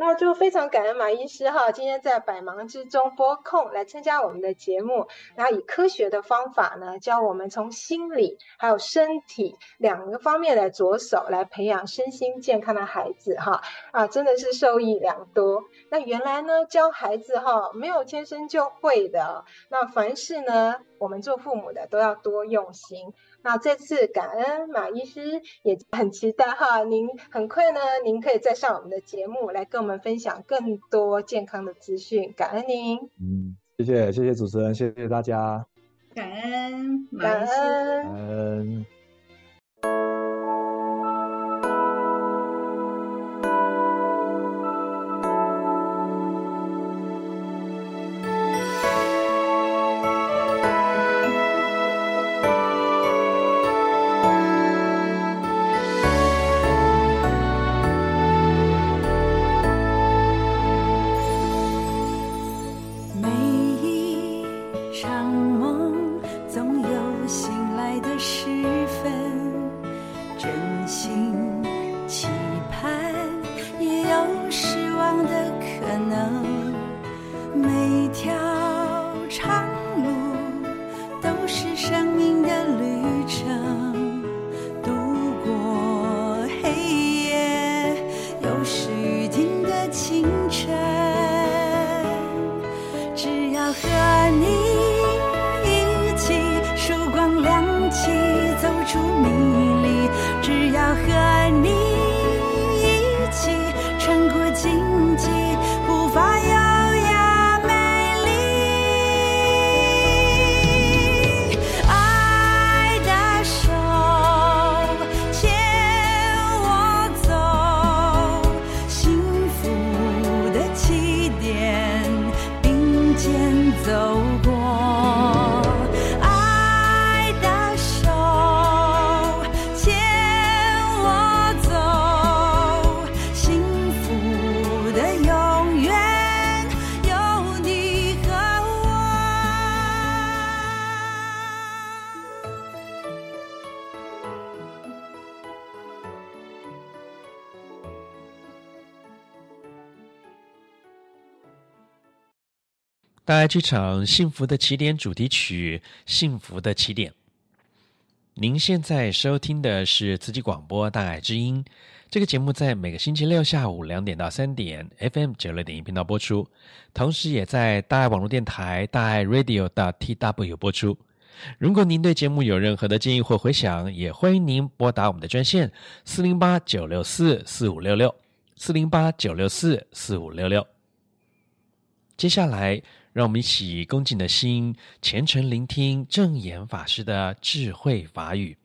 那就非常感恩马医师哈，今天在百忙之中拨空来参加我们的节目，然后以科学的方法呢，教我们从心理还有身体两个方面来着手，来培养身心健康的孩子哈啊，真的是受益良多。那原来呢，教孩子哈没有天生就会的，那凡事呢，我们做父母的都要多用心。那这次感恩马医师，也很期待哈，您很快呢，您可以再上我们的节目来跟我们分享更多健康的资讯。感恩您，嗯，谢谢谢谢主持人，谢谢大家，感恩马医师，感恩。感恩。能大爱剧场《幸福的起点》主题曲《幸福的起点》。您现在收听的是慈济广播《大爱之音》。这个节目在每个星期六下午两点到三点，FM 九六点一频道播出，同时也在大爱网络电台大爱 Radio 到 TW 播出。如果您对节目有任何的建议或回响，也欢迎您拨打我们的专线四零八九六四四五六六四零八九六四四五六六。接下来。让我们一起恭敬的心，虔诚聆听正言法师的智慧法语。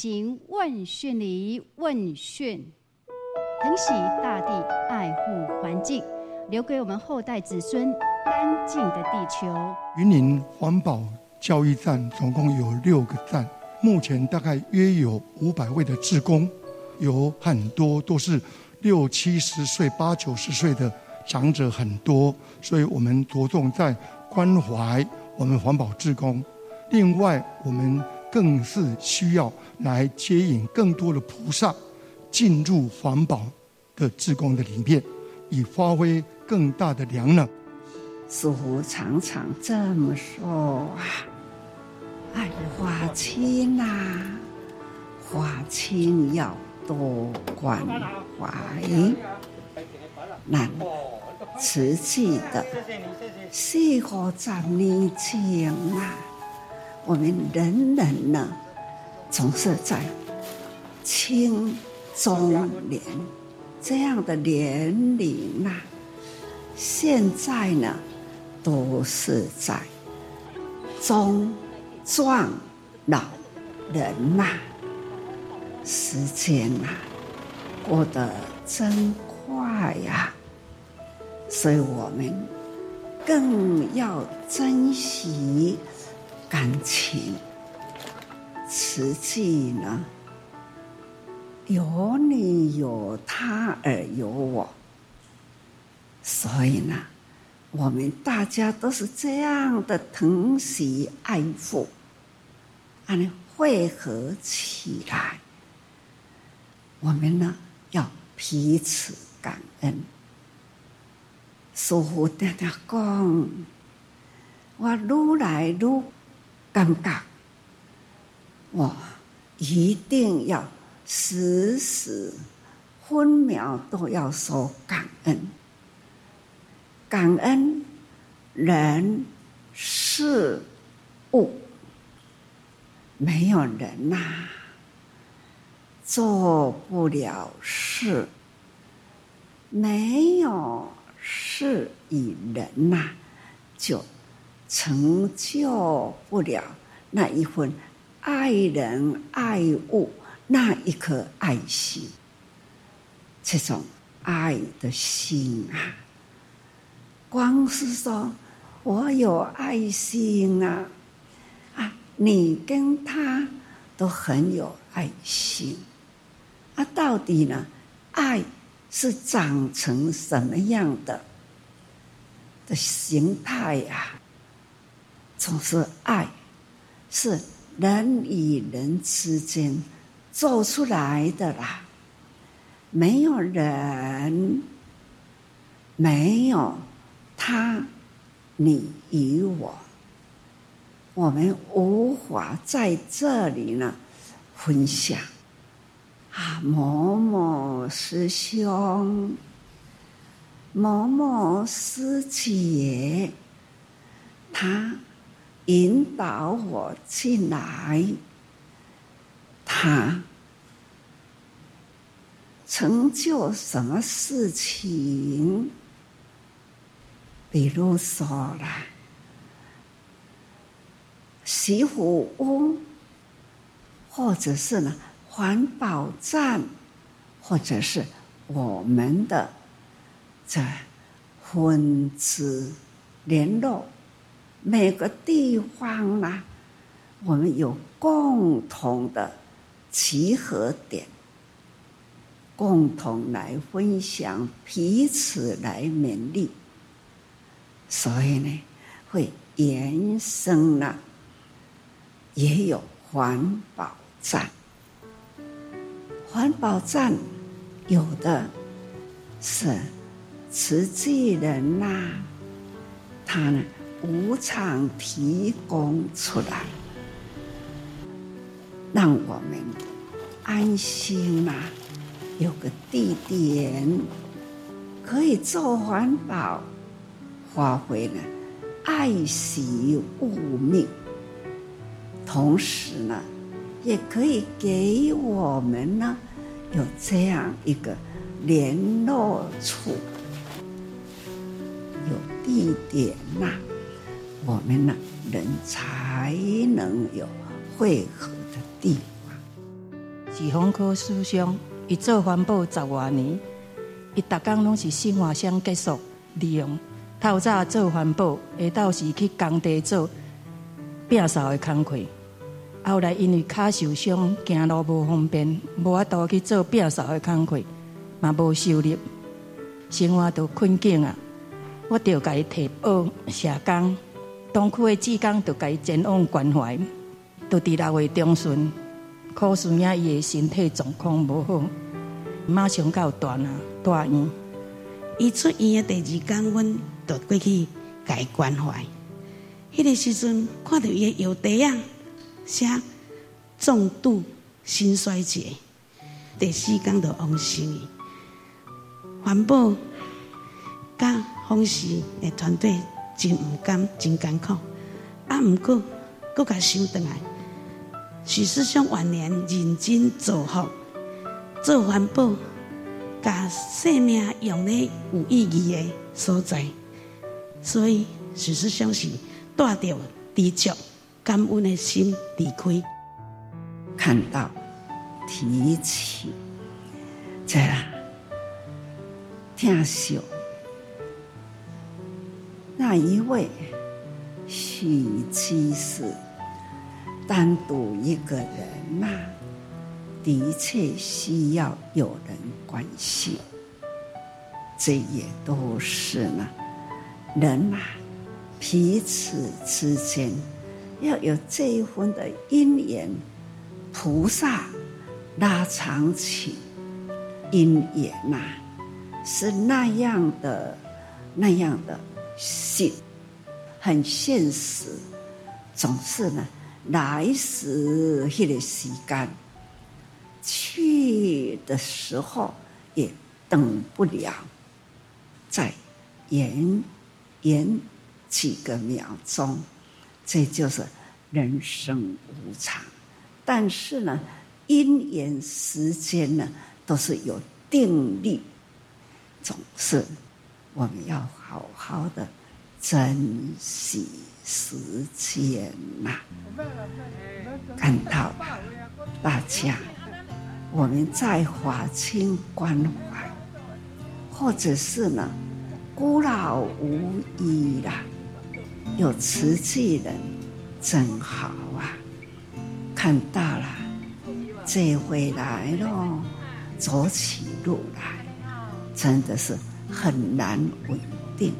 行问讯礼，问讯，疼惜大地，爱护环境，留给我们后代子孙干净的地球。云林环保教育站总共有六个站，目前大概约有五百位的志工，有很多都是六七十岁、八九十岁的长者很多，所以我们着重在关怀我们环保志工。另外，我们更是需要来接引更多的菩萨进入环保的志工的里面，以发挥更大的良能。师父常常这么说啊：“爱花青啊，花青要多关怀。”那瓷器的四五十年前啊。我们人人呢，总是在青中年这样的年龄呐，现在呢，都是在中壮老人呐。时间呐、啊，过得真快呀！所以我们更要珍惜感情。实际呢，有你有他而有我，所以呢，我们大家都是这样的疼惜爱护，啊，汇合起来。我们呢，要彼此感恩。师父常常讲，我愈来愈尴尬，我一定要时时分秒都要说感恩，感恩人事物，没有人呐、做不了事，没有事与人呐、就成就不了那一份爱人爱物那一颗爱心。这种爱的心啊，光是说我有爱心啊，啊，你跟他都很有爱心。那、啊、到底呢？爱是长成什么样的的形态呀、啊？总是爱，是人与人之间做出来的啦。没有人，没有他，你与我，我们无法在这里呢分享。啊，某某师兄，某某师姐，他引导我进来，他成就什么事情？比如说了，洗壶屋，或者是呢？环保站，或者是我们的这分支联络，每个地方呢，我们有共同的集合点，共同来分享，彼此来勉励，所以呢，会延伸了，也有环保站。环保站有的是慈济人呐、他呢无偿提供出来，让我们安心呐、有个地点可以做环保，发挥了爱惜物命，同时呢。也可以给我们呢有这样一个联络处，有地点呐、我们呢人才能有汇合的地方。是丰科师兄，一做环保十多年，一逐工拢是新华乡结束利用。透早做环保，下昼时去工地做摒扫的工课。后来因为脚受伤，走路无方便，无法度去做摒扫的工课，嘛无收入，生活都困境啊！我就甲伊提报社工，东区的志工着甲伊前往关怀，都伫六月中旬，可是影伊的身体状况无好，马上到大啊大院。伊出院的第二天，阮就过去甲伊关怀。迄个时阵看到伊的药袋啊！写重度心衰竭，第四天就往生。环保甲风湿的团队真毋甘，真艰苦。啊，毋过搁甲想倒来，许师兄晚年认真造福，做环保，甲生命用咧有意义的所在。所以许师兄是带着知足。感恩的心离开，看到提起，这样听秀那一位许居士，单独一个人呐、的确需要有人关心。这也都是呢，人呐、彼此之间要有这一份的因缘，菩萨拉长情，因缘呐，是那样的那样的信，很现实，总是呢。来时那个时间，去的时候也等不了，再延延几个秒钟，这就是人生无常。但是呢，因缘时间呢都是有定律，总是我们要好好的珍惜。时间呐，看到了大家，我们在华清关怀，或者是呢孤老无依啦，有慈济人真好啊！看到了，这回来了，走起路来真的是很难为定，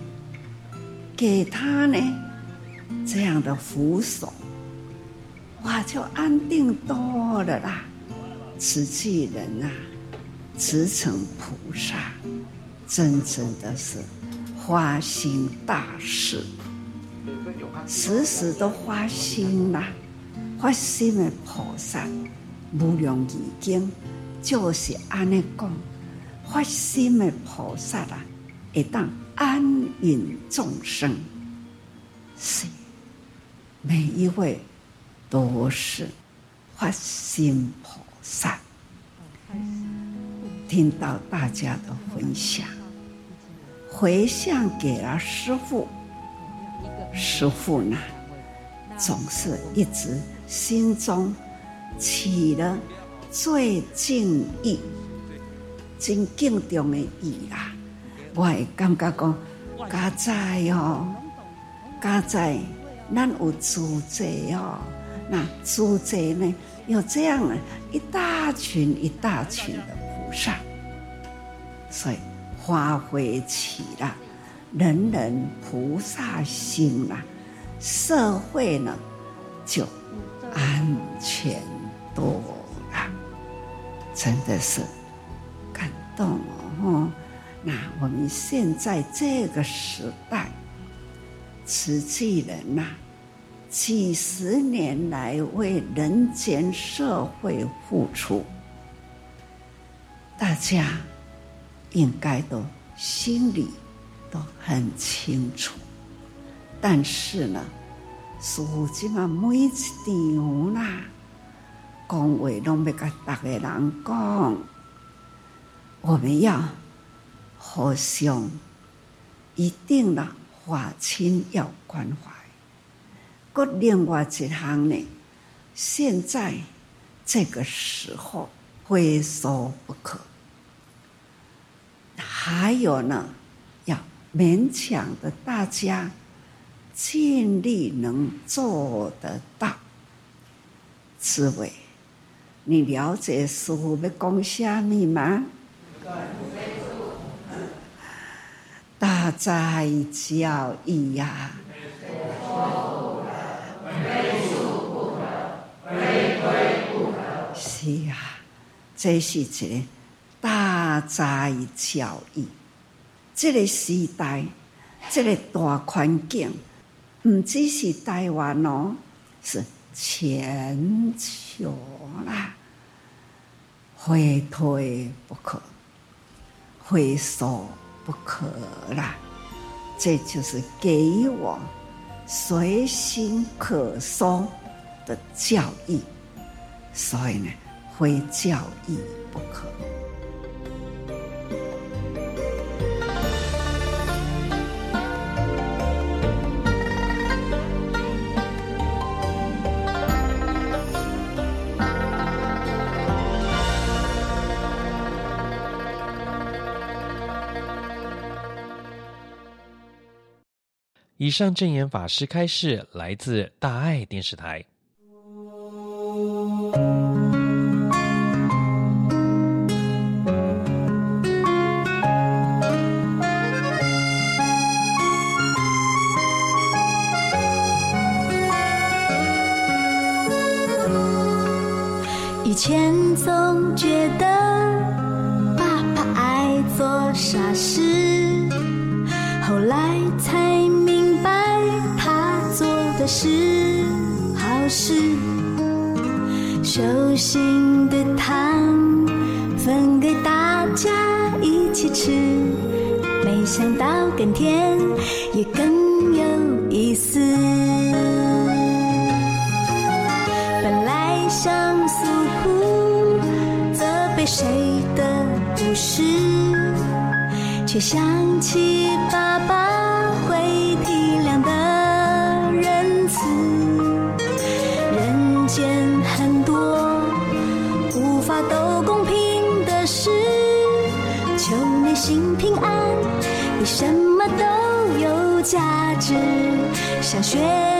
给他呢。这样的扶手，哇，就安定多了啦！慈济人啊，慈诚菩萨，真正的是花心大事，时时都花心呐，发心的菩萨，无量义经就是安尼讲，发心的菩萨啊，会当安隐众生，是。每一位都是发心菩萨，听到大家的分享，回向给了师父，师父呢，总是一直心中起了最敬意、真敬重的意啊。我会感觉讲，家在哦，家在。咱有助者哦，那助者呢？有这样一大群一大群的菩萨，所以发挥起了人人菩萨心啦，社会呢就安全多了，真的是感动哦。那我们现在这个时代。慈济人呐、几十年来为人间社会付出，大家应该都心里都很清楚。但是呢，如今啊，每一场啦，讲话拢要甲大家人讲，我们要互相一定啦。华亲要关怀，个另外一项呢？现在这个时候非说不可。还有呢，要勉强的大家尽力能做得到。智慧，你了解师父要讲虾米吗？大哉教义呀！是啊，这是一个大哉教义。这个时代，这个大环境，不只是台湾哦，是全球啦，回退不可，非说。不可啦，这就是给我随心可松的教义，所以呢，非教义不可。以上证言法师开示来自大爱电视台。以前总觉得爸爸爱做傻事，后来才的是好事。手心的糖分给大家一起吃，没想到更甜也更有意思。本来想诉苦责备谁的不是，却想起爸爸想学。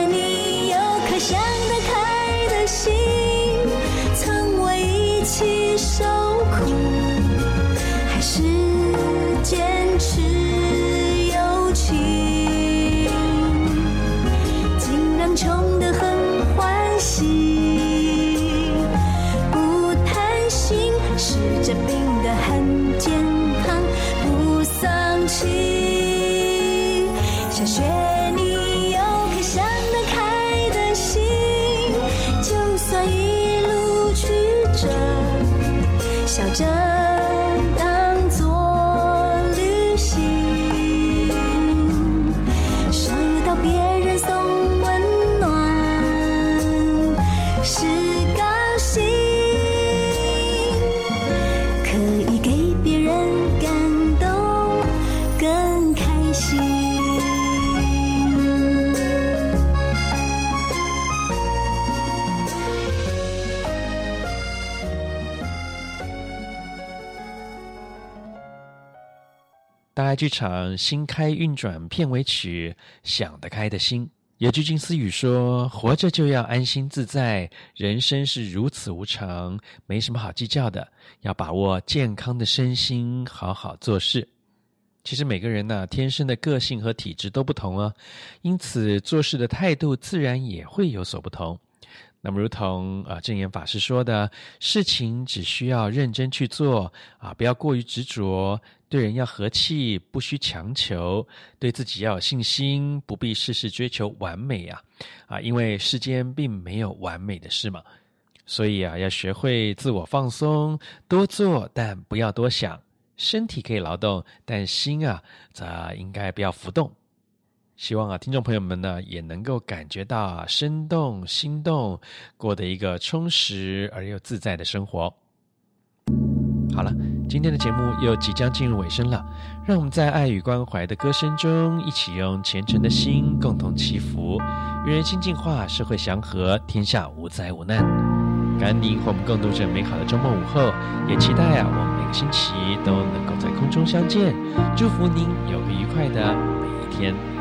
剧场新开运转片尾曲《想得开的心》，有句金丝语说：“活着就要安心自在，人生是如此无常，没什么好计较的，要把握健康的身心，好好做事。”其实每个人呢、天生的个性和体质都不同哦，因此做事的态度自然也会有所不同。那么，如同啊证严法师说的，事情只需要认真去做啊，不要过于执着。对人要和气，不需强求；对自己要有信心，不必事事追求完美呀！啊，因为世间并没有完美的事嘛。所以啊，要学会自我放松，多做但不要多想。身体可以劳动，但心啊，则应该不要浮动。希望啊，听众朋友们呢，也能够感觉到啊，身动心动，过得一个充实而又自在的生活。好了，今天的节目又即将进入尾声了，让我们在爱与关怀的歌声中，一起用虔诚的心共同祈福，愿人心净化，社会祥和，天下无灾无难。感恩您和我们共度这美好的周末午后，也期待啊，我们每个星期都能够在空中相见。祝福您有个愉快的每一天。